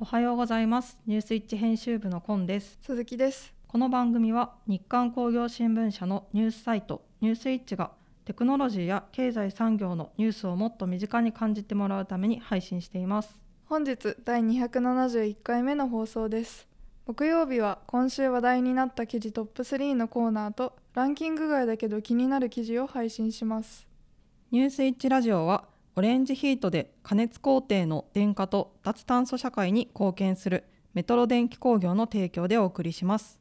おはようございます。ニュースイッチ編集部のコンです。鈴木です。この番組は日刊工業新聞社のニュースサイトニュースイッチがテクノロジーや経済産業のニュースをもっと身近に感じてもらうために配信しています。本日第271回目の放送です。木曜日は今週話題になった記事トップ3のコーナーとランキング外だけど気になる記事を配信します。ニュースイッチラジオはオレンジヒートで加熱工程の電化と脱炭素社会に貢献するメトロ電気工業の提供でお送りします。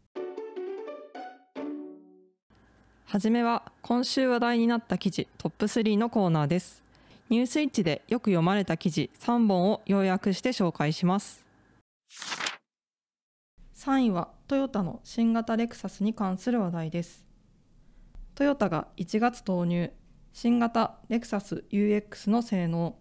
はじめは今週話題になった記事トップ3のコーナーです。ニュースイッチでよく読まれた記事3本を要約して紹介します。3位はトヨタの新型レクサスに関する話題です。トヨタが1月投入新型レクサス UX の性能。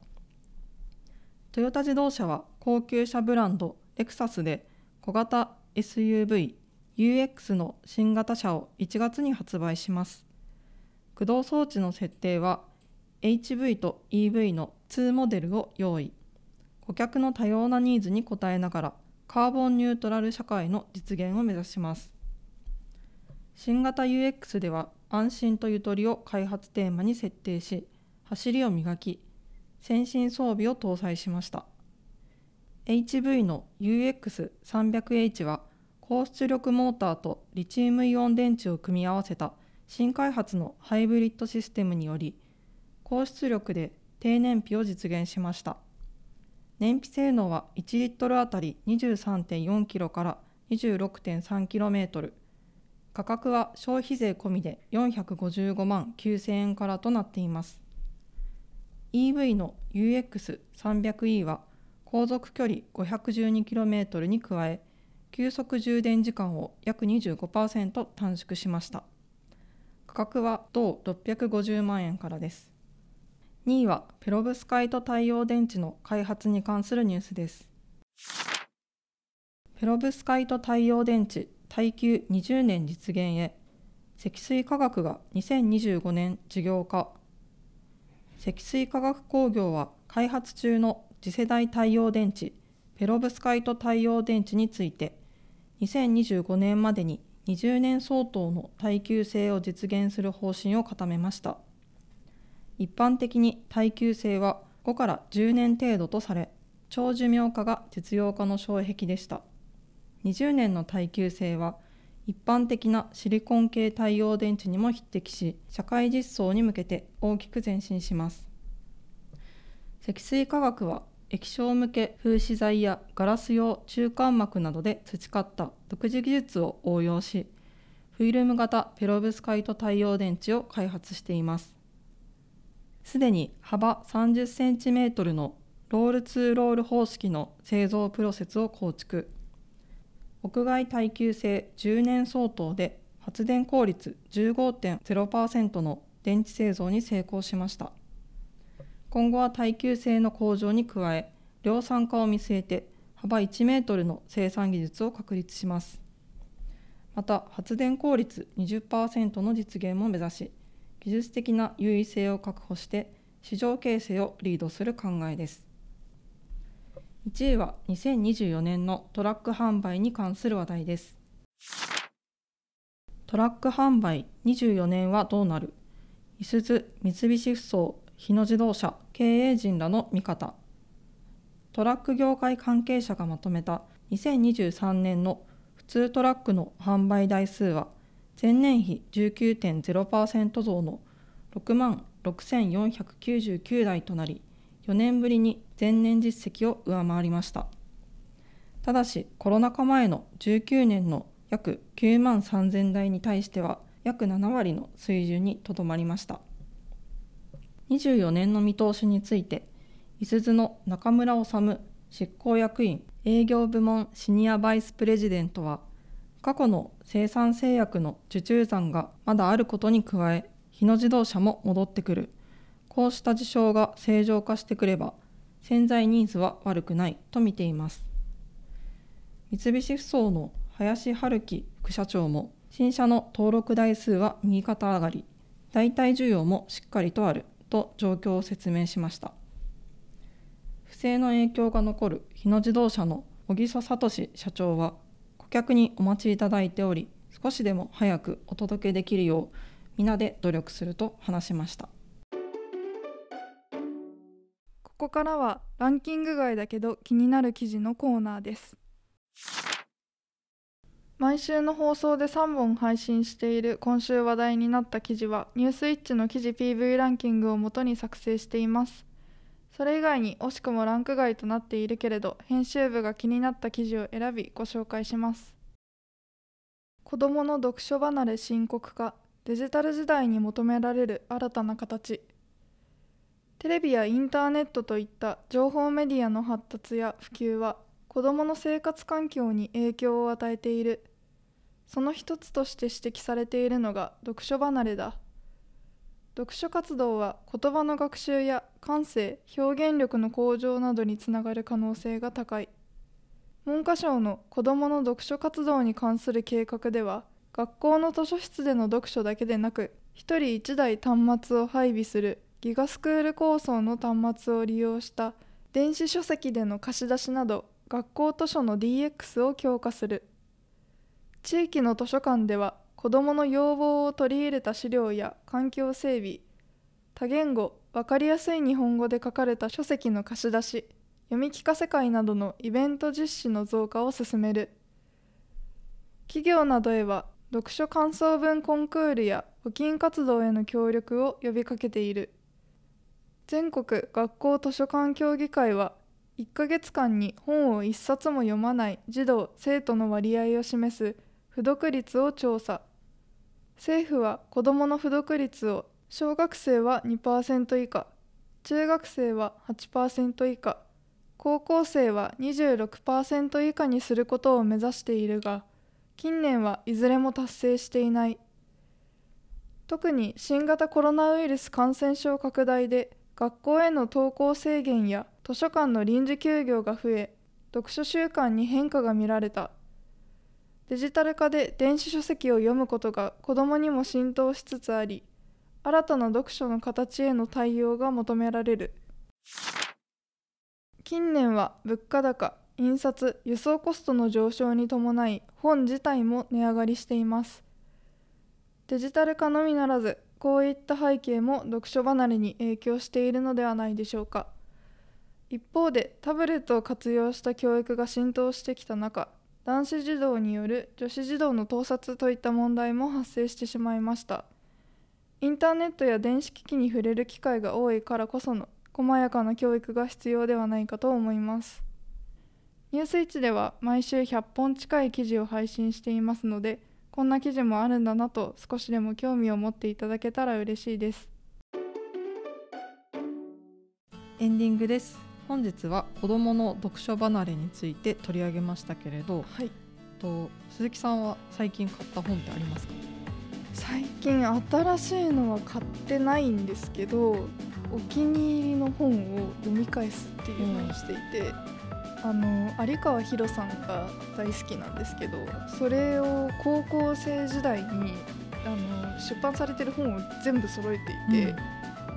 トヨタ自動車は高級車ブランドレクサスで小型 SUV UX の新型車を1月に発売します。駆動装置の設定は HV と EV の2モデルを用意。顧客の多様なニーズに応えながらカーボンニュートラル社会の実現を目指します。新型 UX では安心とゆとりを開発テーマに設定し走りを磨き先進装備を搭載しました。HV の UX300H は高出力モーターとリチウムイオン電池を組み合わせた新開発のハイブリッドシステムにより高出力で低燃費を実現しました。燃費性能は1リットルあたり23.4キロから 26.3km 価格は消費税込みで455万9000円からとなっています。EV の UX300E は航続距離 512km に加え急速充電時間を約25%短縮しました。価格は同650万円からです。2位はペロブスカイト太陽電池の開発に関するニュースです。ペロブスカイト太陽電池耐久20年実現へ。積水化学が2025年事業化。積水化学工業は開発中の次世代太陽電池ペロブスカイト太陽電池について2025年までに20年相当の耐久性を実現する方針を固めました。一般的に耐久性は5から10年程度とされ長寿命化が実用化の障壁でした。20年の耐久性は一般的なシリコン系太陽電池にも匹敵し社会実装に向けて大きく前進します。積水化学は液晶向け風刺材やガラス用中間膜などで培った独自技術を応用しフィルム型ペロブスカイト太陽電池を開発しています。すでに幅 30cm のロールツーロール方式の製造プロセスを構築。屋外耐久性10年相当で発電効率15.0%の電池製造に成功しました。今後は耐久性の向上に加え量産化を見据えて幅1メートルの生産技術を確立します。また発電効率20%の実現も目指し技術的な優位性を確保して市場形成をリードする考えです。1位は2024年のトラック販売に関する話題です。トラック販売24年はどうなる？いすゞ三菱ふそう日野自動車経営陣らの見方トラック業界関係者がまとめた2023年の普通トラックの販売台数は前年比19.0%増の6万6499台となり4年ぶりに前年実績を上回りました。ただしコロナ禍前の19年の約9万3000台に対しては約7割の水準にとどまりました。24年の見通しについていすゞの中村治執行役員営業部門シニアバイスプレジデントは過去の生産制約の受注残がまだあることに加え日野自動車も戻ってくる。こうした事象が正常化してくれば潜在ニーズは悪くないと見ています。三菱ふそうの林春樹副社長も新車の登録台数は右肩上がり代替需要もしっかりとあると状況を説明しました。不正の影響が残る日野自動車の小木曽聡社長は顧客にお待ちいただいており少しでも早くお届けできるよう皆で努力すると話しました。こからはランキング外だけど気になる記事のコーナーです。毎週の放送で3本配信している今週話題になった記事はニュースイッチの記事 PV ランキングをもとに作成しています。それ以外に惜しくもランク外となっているけれど編集部が気になった記事を選びご紹介します。子どもの読書離れ深刻化デジタル時代に求められる新たな形。テレビやインターネットといった情報メディアの発達や普及は子どもの生活環境に影響を与えている。その一つとして指摘されているのが読書離れだ。読書活動は言葉の学習や感性表現力の向上などにつながる可能性が高い。文科省の子どもの読書活動に関する計画では学校の図書室での読書だけでなく1人1台端末を配備するギガスクール構想の端末を利用した電子書籍での貸し出しなど学校図書の DX を強化する。地域の図書館では子どもの要望を取り入れた資料や環境整備多言語分かりやすい日本語で書かれた書籍の貸し出し読み聞かせ会などのイベント実施の増加を進める。企業などへは読書感想文コンクールや募金活動への協力を呼びかけている。全国学校図書館協議会は1ヶ月間に本を1冊も読まない児童生徒の割合を示す不読率を調査。政府は子どもの不読率を小学生は2%以下中学生は8%以下高校生は26%以下にすることを目指しているが近年はいずれも達成していない。特に新型コロナウイルス感染症拡大で学校への登校制限や図書館の臨時休業が増え読書習慣に変化が見られたデジタル化で電子書籍を読むことが子どもにも浸透しつつあり新たな読書の形への対応が求められる。近年は物価高印刷輸送コストの上昇に伴い本自体も値上がりしていますデジタル化のみならずこういった背景も読書離れに影響しているのではないでしょうか。一方でタブレットを活用した教育が浸透してきた中男子児童による女子児童の盗撮といった問題も発生してしまいました。インターネットや電子機器に触れる機会が多いからこその細やかな教育が必要ではないかと思います。ニュースイッチでは毎週100本近い記事を配信していますのでこんな記事もあるんだなと少しでも興味を持っていただけたら嬉しいです。エンディングです。本日は子どもの読書離れについて取り上げましたけれど、はい、と鈴木さんは最近買った本ってありますか？最近新しいのは買ってないんですけどお気に入りの本を読み返すっていうのをしていて、あの有川博さんが大好きなんですけどそれを高校生時代にあの出版されてる本を全部揃えていて、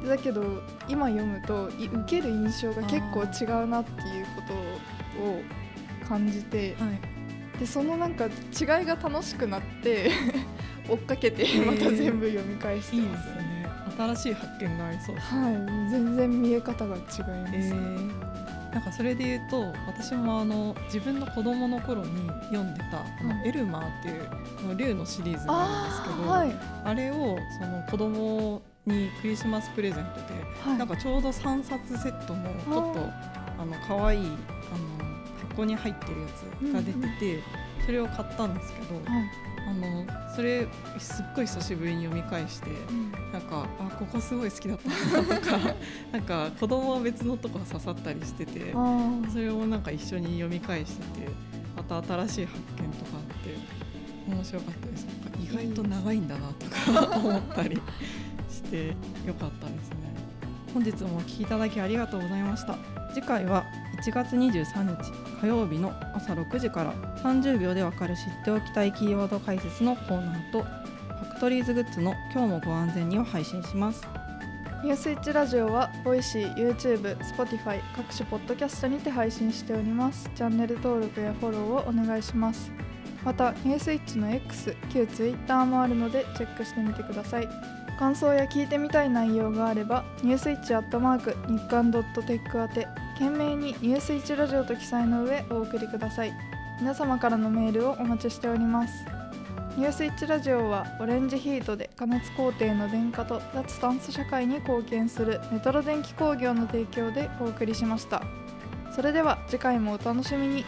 うん、だけど今読むと受ける印象が結構違うなっていうことを感じて、はい、でそのなんか違いが楽しくなって 追っかけてまた全部読み返してます。えーいいすね。新しい発見がありそうはい。全然見え方が違います、えー、なんかそれで言うと私もあの自分の子供の頃に読んでた「あのエルマー」っていう竜のシリーズなんですけどあはい、あれをその子供にクリスマスプレゼントで、はい、なんかちょうど3冊セットのちょっとあの可愛いあの箱に入ってるやつが出てて、うんうん、それを買ったんですけど、はいあのそれすっごい久しぶりに読み返して、うん、なんかあここすごい好きだったなとか なんか子供は別のとこ刺さったりしててそれをなんか一緒に読み返しててまた新しい発見とかあって面白かったです。意外と長いんだなとか 思ったりしてよかったですね。本日もお聞きいただきありがとうございました。次回は1月23日火曜日の朝6時から30秒でわかる知っておきたいキーワード解説のコーナーとファクトリーズグッズの今日もご安全にを配信しますニュースイッチラジオは、 Voicy、YouTube、Spotify 各種ポッドキャストにて配信しております。チャンネル登録やフォローをお願いします。また、ニュースイッチの X、旧 Twitter もあるのでチェックしてみてください。感想や聞いてみたい内容があれば、ニュースイッチアットマーク日刊ドットテック宛て、懸命にニュース1ラジオと記載の上お送りください。皆様からのメールをお待ちしております。ニュース1ラジオはオレンジヒートで加熱工程の電化と脱炭素社会に貢献するメトロ電気工業の提供でお送りしましたそれでは次回もお楽しみに